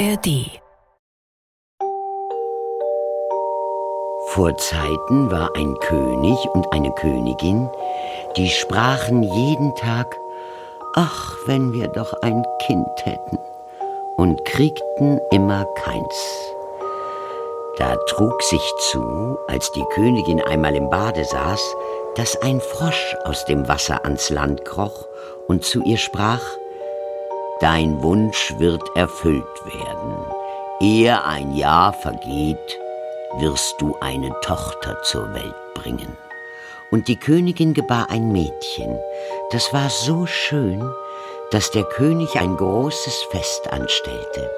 ARD Vor Zeiten war ein König und eine Königin, die sprachen jeden Tag, ach, wenn wir doch ein Kind hätten, und kriegten immer keins. Da trug sich zu, als die Königin einmal im Bade saß, dass ein Frosch aus dem Wasser ans Land kroch und zu ihr sprach, Dein Wunsch wird erfüllt werden. Ehe ein Jahr vergeht, wirst du eine Tochter zur Welt bringen. Und die Königin gebar ein Mädchen, das war so schön, dass der König ein großes Fest anstellte.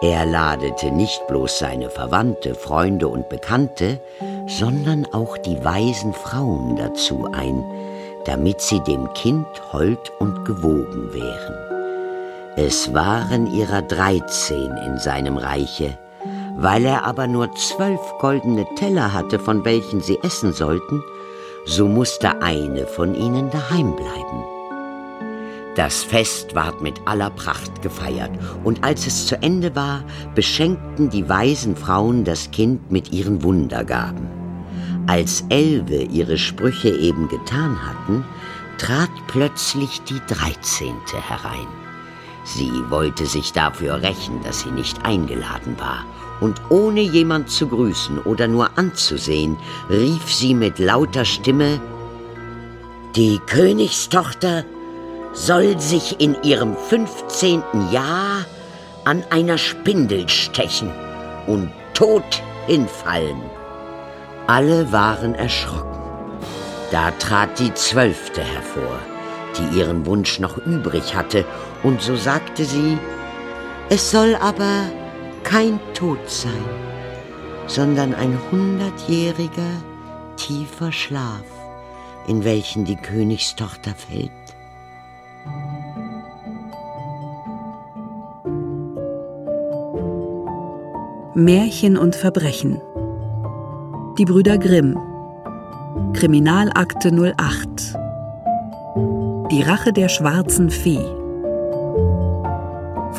Er ladete nicht bloß seine Verwandte, Freunde und Bekannte, sondern auch die weisen Frauen dazu ein, damit sie dem Kind hold und gewogen wären. Es waren ihrer dreizehn in seinem Reiche, weil er aber nur zwölf goldene Teller hatte, von welchen sie essen sollten, so musste eine von ihnen daheim bleiben. Das Fest ward mit aller Pracht gefeiert, und als es zu Ende war, beschenkten die weisen Frauen das Kind mit ihren Wundergaben. Als Elve ihre Sprüche eben getan hatten, trat plötzlich die Dreizehnte herein. Sie wollte sich dafür rächen, dass sie nicht eingeladen war, und ohne jemand zu grüßen oder nur anzusehen, rief sie mit lauter Stimme Die Königstochter soll sich in ihrem fünfzehnten Jahr an einer Spindel stechen und tot hinfallen. Alle waren erschrocken. Da trat die Zwölfte hervor, die ihren Wunsch noch übrig hatte, und so sagte sie, es soll aber kein Tod sein, sondern ein hundertjähriger, tiefer Schlaf, in welchen die Königstochter fällt. Märchen und Verbrechen. Die Brüder Grimm. Kriminalakte 08. Die Rache der schwarzen Fee.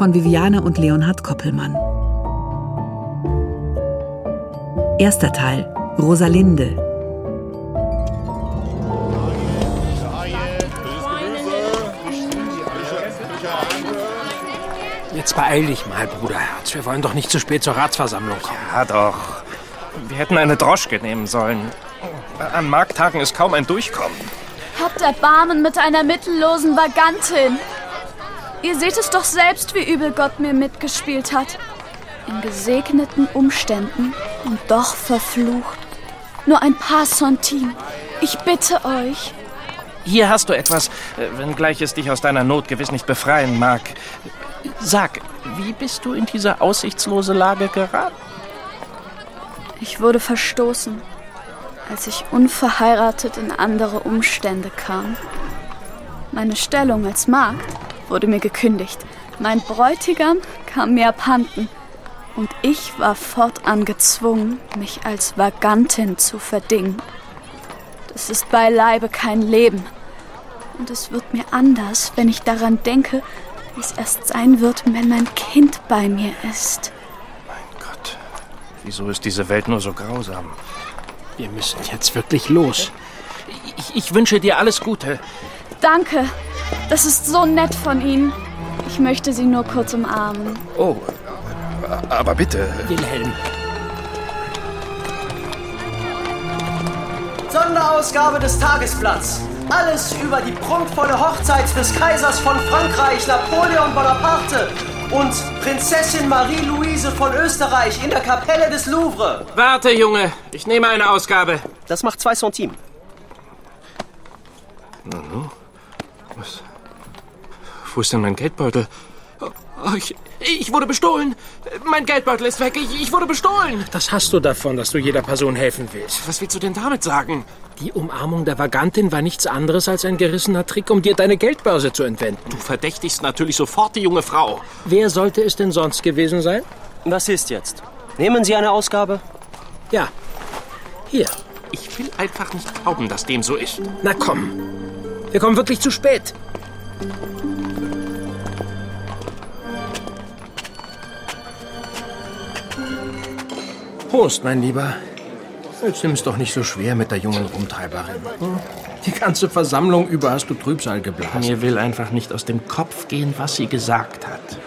Von Viviane und Leonhard Koppelmann. Erster Teil. Rosalinde. Jetzt beeil dich mal, Bruderherz. Wir wollen doch nicht zu spät zur Ratsversammlung kommen. Ja, doch. Wir hätten eine Droschke nehmen sollen. An Markttagen ist kaum ein Durchkommen. Habt Erbarmen mit einer mittellosen Vagantin. Ihr seht es doch selbst, wie übel Gott mir mitgespielt hat. In gesegneten Umständen und doch verflucht. Nur ein paar Centime. Ich bitte euch. Hier hast du etwas, äh, wenngleich es dich aus deiner Not gewiss nicht befreien mag. Sag, wie bist du in diese aussichtslose Lage geraten? Ich wurde verstoßen, als ich unverheiratet in andere Umstände kam. Meine Stellung als Magd wurde mir gekündigt. Mein Bräutigam kam mir abhanden. Und ich war fortan gezwungen, mich als Vagantin zu verdingen. Das ist beileibe kein Leben. Und es wird mir anders, wenn ich daran denke, wie es erst sein wird, wenn mein Kind bei mir ist. Mein Gott, wieso ist diese Welt nur so grausam? Wir müssen jetzt wirklich los. Ich, ich wünsche dir alles Gute. Danke. Das ist so nett von Ihnen. Ich möchte Sie nur kurz umarmen. Oh, aber bitte. Wilhelm. Sonderausgabe des Tagesblatts. Alles über die prunkvolle Hochzeit des Kaisers von Frankreich, Napoleon Bonaparte und Prinzessin Marie-Louise von Österreich in der Kapelle des Louvre. Warte, Junge. Ich nehme eine Ausgabe. Das macht zwei Centimes. Wo ist denn mein Geldbeutel? Oh, ich, ich wurde bestohlen. Mein Geldbeutel ist weg. Ich, ich wurde bestohlen. Das hast du davon, dass du jeder Person helfen willst. Was willst du denn damit sagen? Die Umarmung der Vagantin war nichts anderes als ein gerissener Trick, um dir deine Geldbörse zu entwenden. Du verdächtigst natürlich sofort die junge Frau. Wer sollte es denn sonst gewesen sein? Was ist jetzt? Nehmen Sie eine Ausgabe? Ja. Hier. Ich will einfach nicht glauben, dass dem so ist. Na komm. Wir kommen wirklich zu spät. Prost, mein Lieber. Jetzt nimm es doch nicht so schwer mit der jungen Rumtreiberin. Hm? Die ganze Versammlung über hast du Trübsal geblasen. Mir will einfach nicht aus dem Kopf gehen, was sie gesagt hat.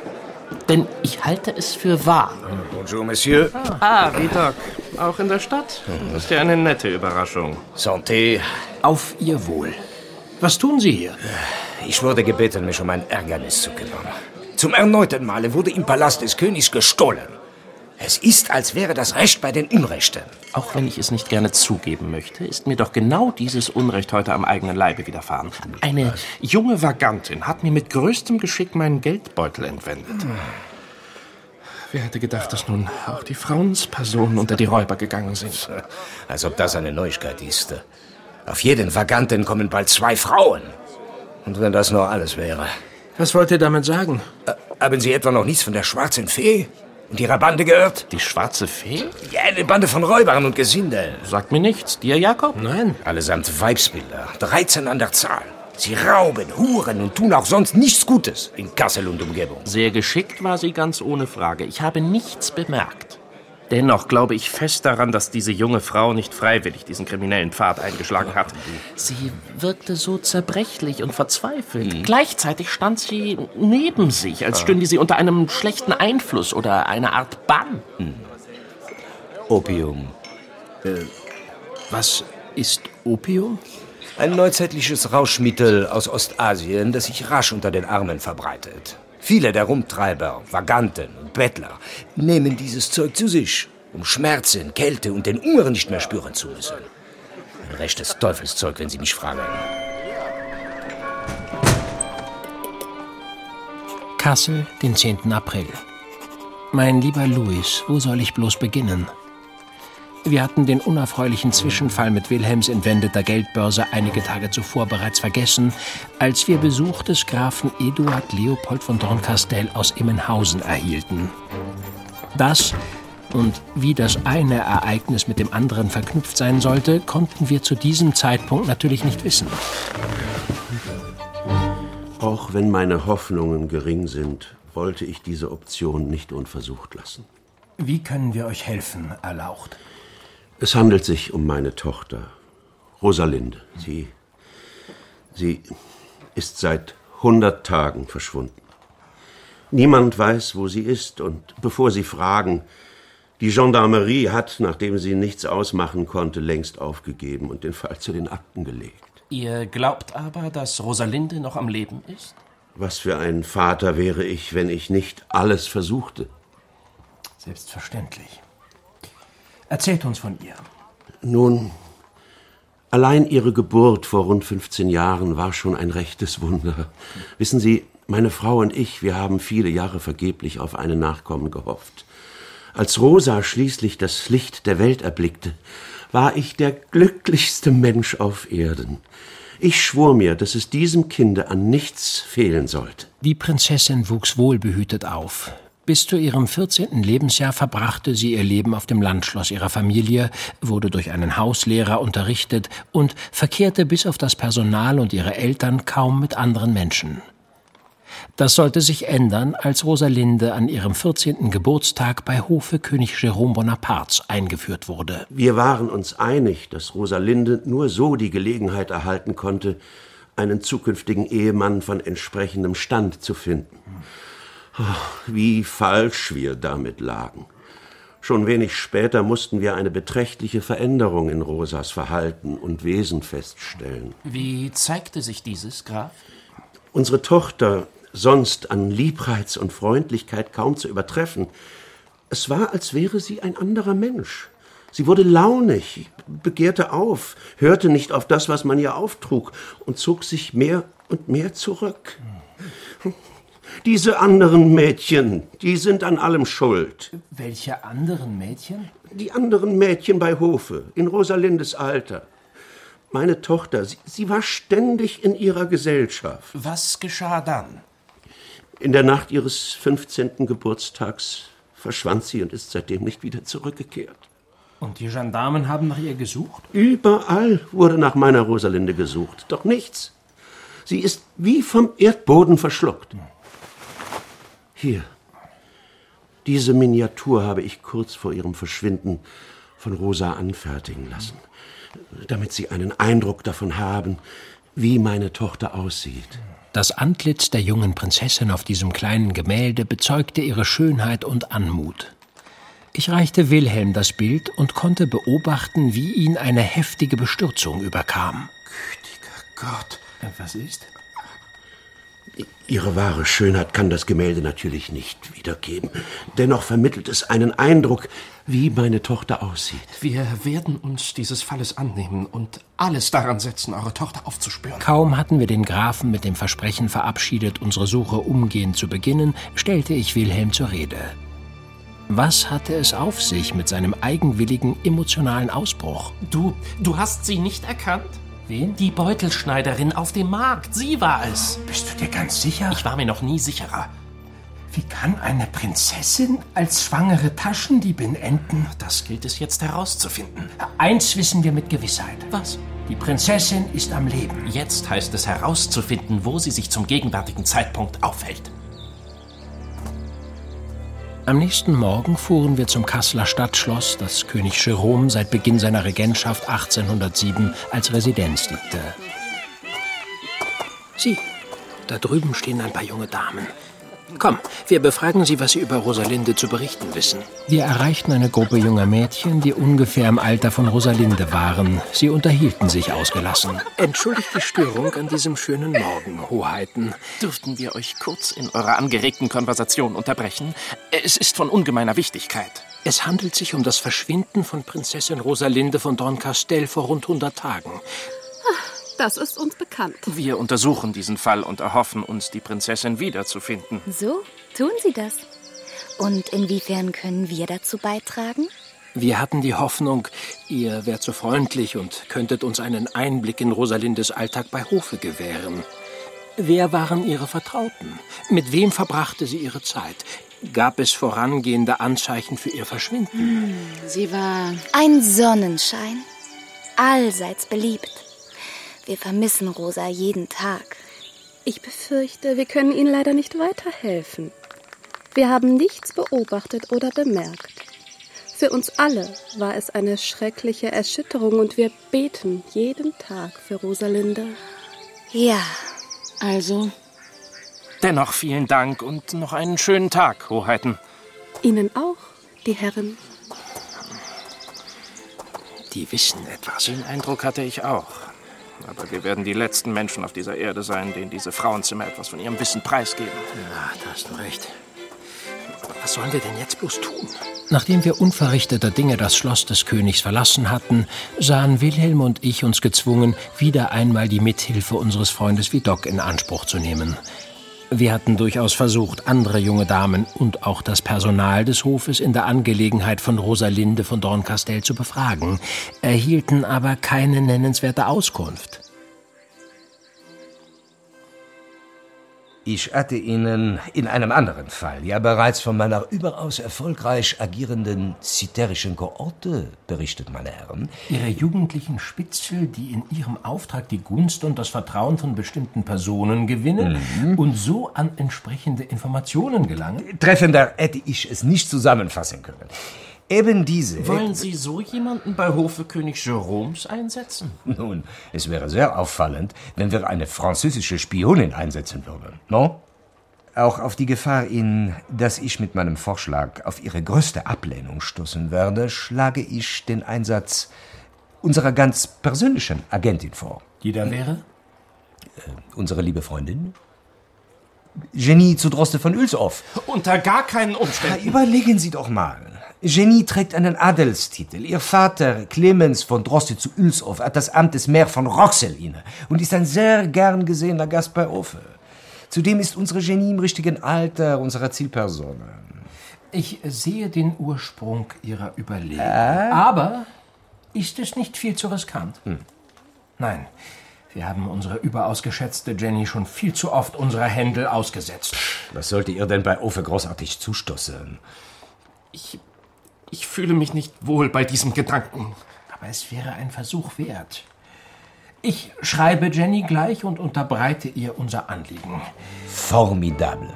Denn ich halte es für wahr. Bonjour, Monsieur. Ah, Vidocq. Auch in der Stadt? Das ist ja eine nette Überraschung. Santé. Auf Ihr Wohl. Was tun Sie hier? Ich wurde gebeten, mich um ein Ärgernis zu kümmern. Zum erneuten Male wurde im Palast des Königs gestohlen. Es ist, als wäre das Recht bei den Unrechten. Auch wenn ich es nicht gerne zugeben möchte, ist mir doch genau dieses Unrecht heute am eigenen Leibe widerfahren. Eine junge Vagantin hat mir mit größtem Geschick meinen Geldbeutel entwendet. Wer hätte gedacht, dass nun auch die Frauenspersonen unter die Räuber gegangen sind? Als ob das eine Neuigkeit ist. Auf jeden Vaganten kommen bald zwei Frauen. Und wenn das nur alles wäre. Was wollt ihr damit sagen? Äh, haben Sie etwa noch nichts von der schwarzen Fee? Und ihrer Bande gehört? Die schwarze Fee? Ja, eine Bande von Räubern und Gesindel. Sagt mir nichts. Dir, Jakob? Nein. Allesamt Weibsbilder. 13 an der Zahl. Sie rauben, huren und tun auch sonst nichts Gutes in Kassel und Umgebung. Sehr geschickt war sie ganz ohne Frage. Ich habe nichts bemerkt. Dennoch glaube ich fest daran, dass diese junge Frau nicht freiwillig diesen kriminellen Pfad eingeschlagen hat. Sie wirkte so zerbrechlich und verzweifelt. Mhm. Gleichzeitig stand sie neben sich, als stünde sie unter einem schlechten Einfluss oder einer Art Bann. Mhm. Opium. Äh, was ist Opium? Ein neuzeitliches Rauschmittel aus Ostasien, das sich rasch unter den Armen verbreitet. Viele der Rumtreiber, Vaganten und Bettler nehmen dieses Zeug zu sich, um Schmerzen, Kälte und den Hunger nicht mehr spüren zu müssen. Ein rechtes Teufelszeug, wenn Sie mich fragen. Kassel, den 10. April. Mein lieber Louis, wo soll ich bloß beginnen? Wir hatten den unerfreulichen Zwischenfall mit Wilhelms entwendeter Geldbörse einige Tage zuvor bereits vergessen, als wir Besuch des Grafen Eduard Leopold von Dorncastell aus Immenhausen erhielten. Das und wie das eine Ereignis mit dem anderen verknüpft sein sollte, konnten wir zu diesem Zeitpunkt natürlich nicht wissen. Auch wenn meine Hoffnungen gering sind, wollte ich diese Option nicht unversucht lassen. Wie können wir euch helfen, Erlaucht? Es handelt sich um meine Tochter, Rosalinde. Sie, sie ist seit hundert Tagen verschwunden. Niemand weiß, wo sie ist, und bevor Sie fragen, die Gendarmerie hat, nachdem sie nichts ausmachen konnte, längst aufgegeben und den Fall zu den Akten gelegt. Ihr glaubt aber, dass Rosalinde noch am Leben ist? Was für ein Vater wäre ich, wenn ich nicht alles versuchte? Selbstverständlich. Erzählt uns von ihr. Nun, allein ihre Geburt vor rund 15 Jahren war schon ein rechtes Wunder. Wissen Sie, meine Frau und ich, wir haben viele Jahre vergeblich auf einen Nachkommen gehofft. Als Rosa schließlich das Licht der Welt erblickte, war ich der glücklichste Mensch auf Erden. Ich schwor mir, dass es diesem Kinde an nichts fehlen sollte. Die Prinzessin wuchs wohlbehütet auf. Bis zu ihrem 14. Lebensjahr verbrachte sie ihr Leben auf dem Landschloss ihrer Familie, wurde durch einen Hauslehrer unterrichtet und verkehrte bis auf das Personal und ihre Eltern kaum mit anderen Menschen. Das sollte sich ändern, als Rosalinde an ihrem 14. Geburtstag bei Hofe König Jérôme Bonapartes eingeführt wurde. Wir waren uns einig, dass Rosalinde nur so die Gelegenheit erhalten konnte, einen zukünftigen Ehemann von entsprechendem Stand zu finden. Wie falsch wir damit lagen. Schon wenig später mussten wir eine beträchtliche Veränderung in Rosas Verhalten und Wesen feststellen. Wie zeigte sich dieses, Graf? Unsere Tochter, sonst an Liebreiz und Freundlichkeit kaum zu übertreffen, es war, als wäre sie ein anderer Mensch. Sie wurde launig, begehrte auf, hörte nicht auf das, was man ihr auftrug, und zog sich mehr und mehr zurück. Diese anderen Mädchen, die sind an allem schuld. Welche anderen Mädchen? Die anderen Mädchen bei Hofe, in Rosalindes Alter. Meine Tochter, sie, sie war ständig in ihrer Gesellschaft. Was geschah dann? In der Nacht ihres 15. Geburtstags verschwand sie und ist seitdem nicht wieder zurückgekehrt. Und die Gendarmen haben nach ihr gesucht? Überall wurde nach meiner Rosalinde gesucht, doch nichts. Sie ist wie vom Erdboden verschluckt. Hier. Diese Miniatur habe ich kurz vor ihrem Verschwinden von Rosa anfertigen lassen, damit Sie einen Eindruck davon haben, wie meine Tochter aussieht. Das Antlitz der jungen Prinzessin auf diesem kleinen Gemälde bezeugte ihre Schönheit und Anmut. Ich reichte Wilhelm das Bild und konnte beobachten, wie ihn eine heftige Bestürzung überkam. Gütiger Gott. Was ist? Ihre wahre Schönheit kann das Gemälde natürlich nicht wiedergeben. Dennoch vermittelt es einen Eindruck, wie meine Tochter aussieht. Wir werden uns dieses Falles annehmen und alles daran setzen, eure Tochter aufzuspüren. Kaum hatten wir den Grafen mit dem Versprechen verabschiedet, unsere Suche umgehend zu beginnen, stellte ich Wilhelm zur Rede. Was hatte es auf sich mit seinem eigenwilligen emotionalen Ausbruch? Du, du hast sie nicht erkannt? Wen? Die Beutelschneiderin auf dem Markt. Sie war es. Bist du dir ganz sicher? Ich war mir noch nie sicherer. Wie kann eine Prinzessin als schwangere Taschendiebin enden? Das gilt es jetzt herauszufinden. Eins wissen wir mit Gewissheit. Was? Die Prinzessin ist am Leben. Jetzt heißt es herauszufinden, wo sie sich zum gegenwärtigen Zeitpunkt aufhält. Am nächsten Morgen fuhren wir zum Kasseler Stadtschloss, das König Jerome seit Beginn seiner Regentschaft 1807 als Residenz diente. Sieh, da drüben stehen ein paar junge Damen. Komm, wir befragen sie, was sie über Rosalinde zu berichten wissen. Wir erreichten eine Gruppe junger Mädchen, die ungefähr im Alter von Rosalinde waren. Sie unterhielten sich ausgelassen. Entschuldigt die Störung an diesem schönen Morgen, Hoheiten. Dürften wir euch kurz in eurer angeregten Konversation unterbrechen? Es ist von ungemeiner Wichtigkeit. Es handelt sich um das Verschwinden von Prinzessin Rosalinde von Dorncastel vor rund 100 Tagen. Das ist uns bekannt. Wir untersuchen diesen Fall und erhoffen uns, die Prinzessin wiederzufinden. So, tun Sie das. Und inwiefern können wir dazu beitragen? Wir hatten die Hoffnung, ihr wärt so freundlich und könntet uns einen Einblick in Rosalindes Alltag bei Hofe gewähren. Wer waren Ihre Vertrauten? Mit wem verbrachte sie ihre Zeit? Gab es vorangehende Anzeichen für ihr Verschwinden? Hm, sie war ein Sonnenschein, allseits beliebt. Wir vermissen Rosa jeden Tag. Ich befürchte, wir können Ihnen leider nicht weiterhelfen. Wir haben nichts beobachtet oder bemerkt. Für uns alle war es eine schreckliche Erschütterung und wir beten jeden Tag für Rosalinde. Ja, also. Dennoch vielen Dank und noch einen schönen Tag, Hoheiten. Ihnen auch, die Herren. Die wissen etwas. Den Eindruck hatte ich auch. Aber wir werden die letzten Menschen auf dieser Erde sein, denen diese Frauenzimmer etwas von ihrem Wissen preisgeben. Ja, da hast du recht. Was sollen wir denn jetzt bloß tun? Nachdem wir unverrichteter Dinge das Schloss des Königs verlassen hatten, sahen Wilhelm und ich uns gezwungen, wieder einmal die Mithilfe unseres Freundes Vidocq in Anspruch zu nehmen. Wir hatten durchaus versucht, andere junge Damen und auch das Personal des Hofes in der Angelegenheit von Rosalinde von Dorncastel zu befragen, erhielten aber keine nennenswerte Auskunft. Ich hatte Ihnen in einem anderen Fall ja bereits von meiner überaus erfolgreich agierenden ziterischen Kohorte berichtet, meine Herren. Ihre jugendlichen Spitzel, die in ihrem Auftrag die Gunst und das Vertrauen von bestimmten Personen gewinnen mhm. und so an entsprechende Informationen gelangen? Treffender hätte ich es nicht zusammenfassen können. Eben diese. Wollen Sie so jemanden bei Hofe König Jeroms einsetzen? Nun, es wäre sehr auffallend, wenn wir eine französische Spionin einsetzen würden, no? Auch auf die Gefahr hin, dass ich mit meinem Vorschlag auf Ihre größte Ablehnung stoßen werde, schlage ich den Einsatz unserer ganz persönlichen Agentin vor. Die da wäre? Äh, unsere liebe Freundin? Genie zu Droste von Ulshoff. Unter gar keinen Umständen. Ja, überlegen Sie doch mal. Genie trägt einen Adelstitel. Ihr Vater, Clemens von Droste zu Ulshoff, hat das Amt des Maire von Roxel inne und ist ein sehr gern gesehener Gast bei Ofe. Zudem ist unsere Genie im richtigen Alter unserer Zielperson. Ich sehe den Ursprung Ihrer Überlegung. Äh? Aber ist es nicht viel zu riskant? Hm. Nein, wir haben unsere überaus geschätzte Jenny schon viel zu oft unserer Händel ausgesetzt. Was sollte ihr denn bei Ofe großartig zustoßen? Ich ich fühle mich nicht wohl bei diesem Gedanken. Aber es wäre ein Versuch wert. Ich schreibe Jenny gleich und unterbreite ihr unser Anliegen. Formidable.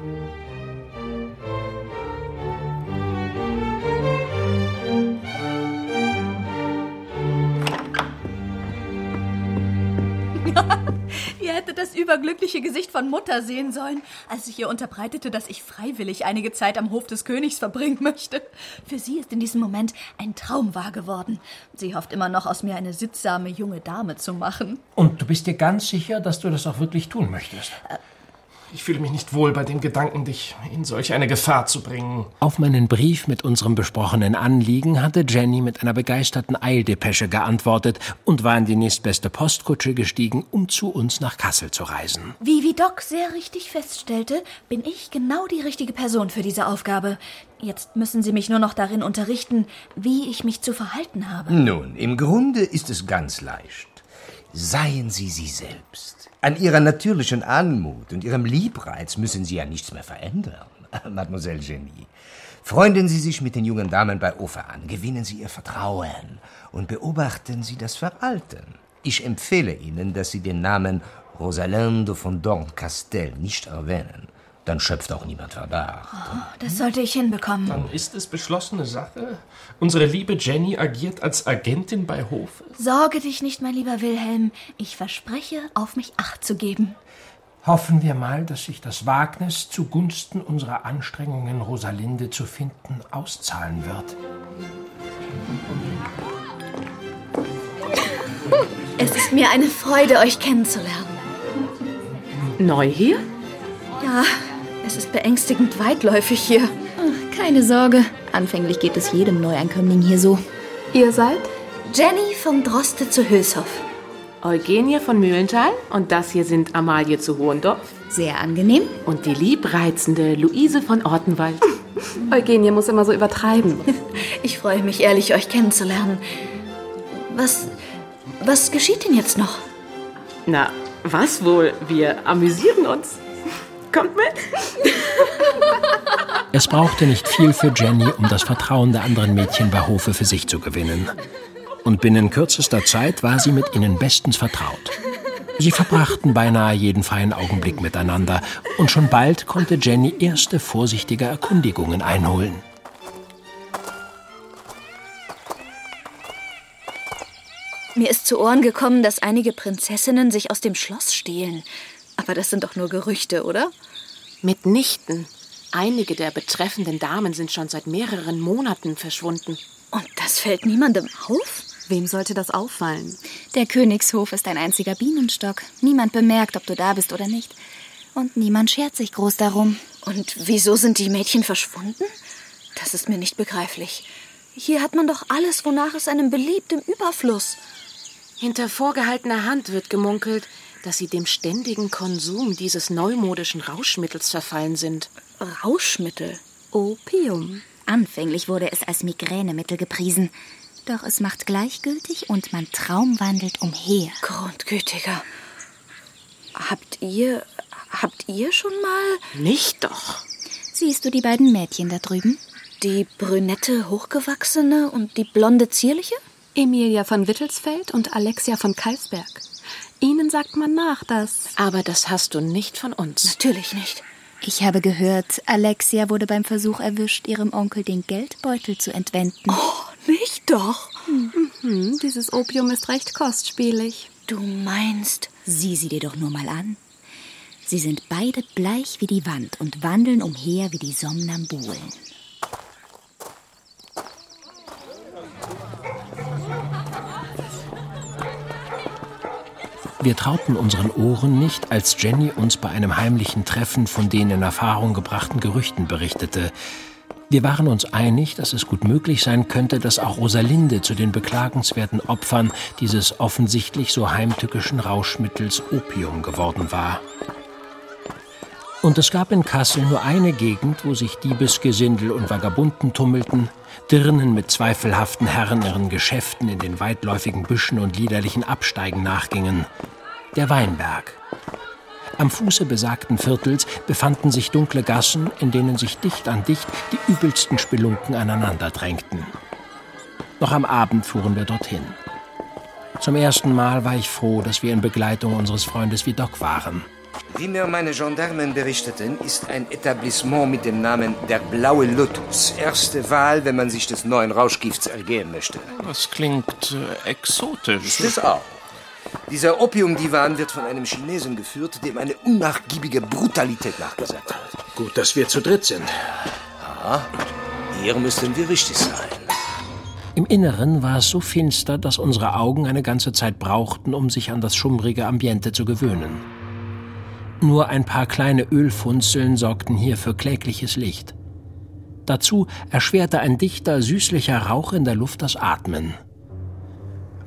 Das überglückliche Gesicht von Mutter sehen sollen, als ich ihr unterbreitete, dass ich freiwillig einige Zeit am Hof des Königs verbringen möchte. Für sie ist in diesem Moment ein Traum wahr geworden. Sie hofft immer noch, aus mir eine sittsame junge Dame zu machen. Und du bist dir ganz sicher, dass du das auch wirklich tun möchtest? Äh, ich fühle mich nicht wohl bei dem Gedanken, dich in solch eine Gefahr zu bringen. Auf meinen Brief mit unserem besprochenen Anliegen hatte Jenny mit einer begeisterten Eildepesche geantwortet und war in die nächstbeste Postkutsche gestiegen, um zu uns nach Kassel zu reisen. Wie wie Doc sehr richtig feststellte, bin ich genau die richtige Person für diese Aufgabe. Jetzt müssen Sie mich nur noch darin unterrichten, wie ich mich zu verhalten habe. Nun, im Grunde ist es ganz leicht. Seien Sie sie selbst. An Ihrer natürlichen Anmut und Ihrem Liebreiz müssen Sie ja nichts mehr verändern, Mademoiselle Genie. Freunden Sie sich mit den jungen Damen bei Ofer an, gewinnen Sie ihr Vertrauen und beobachten Sie das Verhalten. Ich empfehle Ihnen, dass Sie den Namen Rosalinde von Dorncastel nicht erwähnen dann schöpft auch niemand Verdacht. Oh, das sollte ich hinbekommen. Dann ist es beschlossene Sache. Unsere liebe Jenny agiert als Agentin bei Hofe. Sorge dich nicht, mein lieber Wilhelm. Ich verspreche, auf mich acht zu geben. Hoffen wir mal, dass sich das Wagnis zugunsten unserer Anstrengungen, Rosalinde zu finden, auszahlen wird. Es ist mir eine Freude, euch kennenzulernen. Neu hier? Ja, es ist beängstigend weitläufig hier. keine Sorge. Anfänglich geht es jedem Neuankömmling hier so. Ihr seid? Jenny von Droste zu Hülshoff. Eugenie von Mühlenthal und das hier sind Amalie zu Hohendorf. Sehr angenehm. Und die liebreizende Luise von Ortenwald. Eugenie muss immer so übertreiben. Ich freue mich ehrlich, euch kennenzulernen. Was. Was geschieht denn jetzt noch? Na, was wohl? Wir amüsieren uns. Kommt mit. Es brauchte nicht viel für Jenny, um das Vertrauen der anderen Mädchen bei Hofe für sich zu gewinnen. Und binnen kürzester Zeit war sie mit ihnen bestens vertraut. Sie verbrachten beinahe jeden freien Augenblick miteinander und schon bald konnte Jenny erste vorsichtige Erkundigungen einholen. Mir ist zu Ohren gekommen, dass einige Prinzessinnen sich aus dem Schloss stehlen. Aber das sind doch nur Gerüchte, oder? Mitnichten. Einige der betreffenden Damen sind schon seit mehreren Monaten verschwunden. Und das fällt niemandem auf? Wem sollte das auffallen? Der Königshof ist ein einziger Bienenstock. Niemand bemerkt, ob du da bist oder nicht. Und niemand schert sich groß darum. Und wieso sind die Mädchen verschwunden? Das ist mir nicht begreiflich. Hier hat man doch alles, wonach es einem beliebt, im Überfluss. Hinter vorgehaltener Hand wird gemunkelt, dass sie dem ständigen Konsum dieses neumodischen Rauschmittels verfallen sind. Rauschmittel? Opium. Anfänglich wurde es als Migränemittel gepriesen. Doch es macht gleichgültig und man traumwandelt umher. Grundgütiger. Habt ihr. Habt ihr schon mal. Nicht doch. Siehst du die beiden Mädchen da drüben? Die brünette, hochgewachsene und die blonde, zierliche? Emilia von Wittelsfeld und Alexia von Kalsberg. Ihnen sagt man nach, dass. Aber das hast du nicht von uns. Natürlich nicht. Ich habe gehört, Alexia wurde beim Versuch erwischt, ihrem Onkel den Geldbeutel zu entwenden. Oh, nicht doch. Mhm, dieses Opium ist recht kostspielig. Du meinst. Sieh sie dir doch nur mal an. Sie sind beide bleich wie die Wand und wandeln umher wie die Somnambulen. Wir trauten unseren Ohren nicht, als Jenny uns bei einem heimlichen Treffen von den in Erfahrung gebrachten Gerüchten berichtete. Wir waren uns einig, dass es gut möglich sein könnte, dass auch Rosalinde zu den beklagenswerten Opfern dieses offensichtlich so heimtückischen Rauschmittels Opium geworden war. Und es gab in Kassel nur eine Gegend, wo sich Diebesgesindel und Vagabunden tummelten, Dirnen mit zweifelhaften Herren ihren Geschäften in den weitläufigen Büschen und liederlichen Absteigen nachgingen. Der Weinberg. Am Fuße besagten Viertels befanden sich dunkle Gassen, in denen sich dicht an dicht die übelsten Spelunken aneinander drängten. Noch am Abend fuhren wir dorthin. Zum ersten Mal war ich froh, dass wir in Begleitung unseres Freundes Vidocq waren. Wie mir meine Gendarmen berichteten, ist ein Etablissement mit dem Namen Der Blaue Lotus erste Wahl, wenn man sich des neuen Rauschgifts ergehen möchte. Das klingt äh, exotisch. Ist es auch. Dieser Opiumdivan wird von einem Chinesen geführt, dem eine unnachgiebige Brutalität nachgesagt wird. Gut, dass wir zu dritt sind. Ja, hier müssten wir richtig sein. Im Inneren war es so finster, dass unsere Augen eine ganze Zeit brauchten, um sich an das schummrige Ambiente zu gewöhnen. Nur ein paar kleine Ölfunzeln sorgten hier für klägliches Licht. Dazu erschwerte ein dichter, süßlicher Rauch in der Luft das Atmen.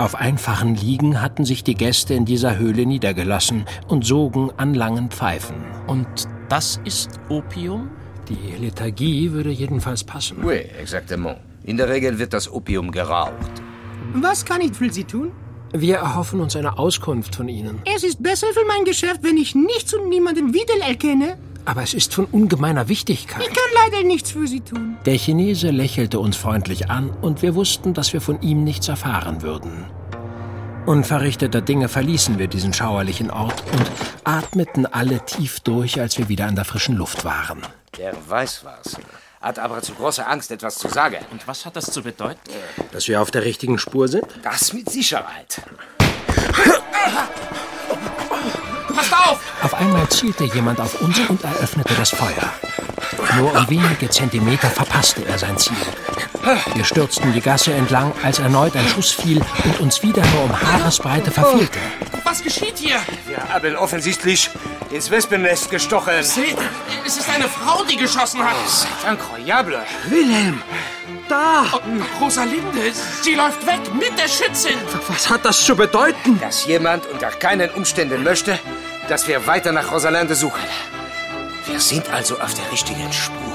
Auf einfachen Liegen hatten sich die Gäste in dieser Höhle niedergelassen und sogen an langen Pfeifen. Und das ist Opium? Die Lethargie würde jedenfalls passen. Oui, exactement. In der Regel wird das Opium geraucht. Was kann ich für Sie tun? Wir erhoffen uns eine Auskunft von Ihnen. Es ist besser für mein Geschäft, wenn ich nichts und niemanden wieder erkenne. Aber es ist von ungemeiner Wichtigkeit. Ich kann leider nichts für Sie tun. Der Chinese lächelte uns freundlich an und wir wussten, dass wir von ihm nichts erfahren würden. Unverrichteter Dinge verließen wir diesen schauerlichen Ort und atmeten alle tief durch, als wir wieder an der frischen Luft waren. Der weiß was, hat aber zu große Angst, etwas zu sagen. Und was hat das zu bedeuten? Dass wir auf der richtigen Spur sind? Das mit Sicherheit. Passt auf! Auf einmal zielte jemand auf uns und eröffnete das Feuer. Nur um wenige Zentimeter verpasste er sein Ziel. Wir stürzten die Gasse entlang, als erneut ein Schuss fiel und uns wieder nur um Haaresbreite verfehlte. Was geschieht hier? Wir haben offensichtlich ins Wespennest gestochen. Seht, es ist eine Frau, die geschossen hat. C'est incroyable. Wilhelm! Da! Oh, Rosalinde, sie läuft weg mit der Schützin. Was hat das zu bedeuten? Dass jemand unter keinen Umständen möchte, dass wir weiter nach Rosalinde suchen. Wir sind also auf der richtigen Spur.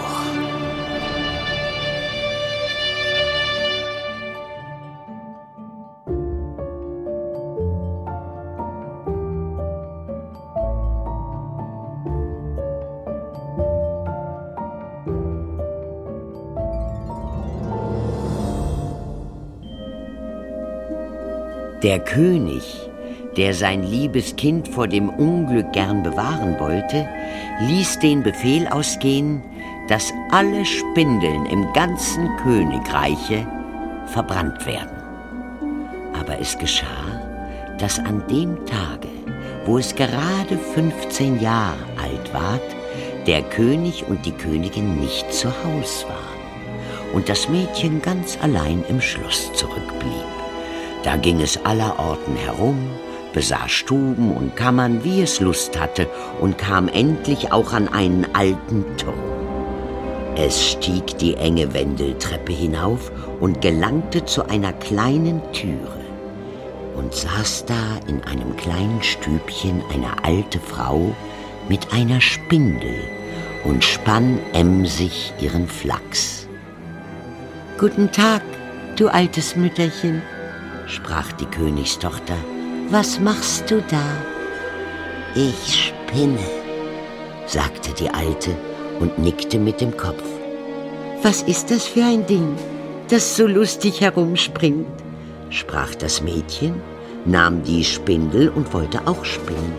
Der König, der sein liebes Kind vor dem Unglück gern bewahren wollte, ließ den Befehl ausgehen, dass alle Spindeln im ganzen Königreiche verbrannt werden. Aber es geschah, dass an dem Tage, wo es gerade 15 Jahre alt ward, der König und die Königin nicht zu Haus waren und das Mädchen ganz allein im Schloss zurückblieb. Da ging es allerorten herum, besah Stuben und Kammern, wie es Lust hatte, und kam endlich auch an einen alten Turm. Es stieg die enge Wendeltreppe hinauf und gelangte zu einer kleinen Türe und saß da in einem kleinen Stübchen eine alte Frau mit einer Spindel und spann emsig ihren Flachs. Guten Tag, du altes Mütterchen, sprach die Königstochter. Was machst du da? Ich spinne, sagte die Alte und nickte mit dem Kopf. Was ist das für ein Ding, das so lustig herumspringt? sprach das Mädchen, nahm die Spindel und wollte auch spinnen.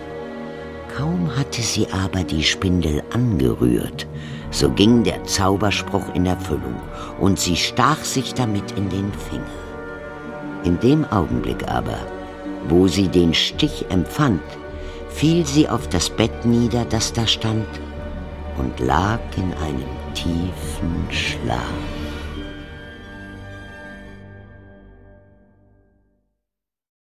Kaum hatte sie aber die Spindel angerührt, so ging der Zauberspruch in Erfüllung und sie stach sich damit in den Finger. In dem Augenblick aber, wo sie den Stich empfand, fiel sie auf das Bett nieder, das da stand, und lag in einem tiefen Schlaf.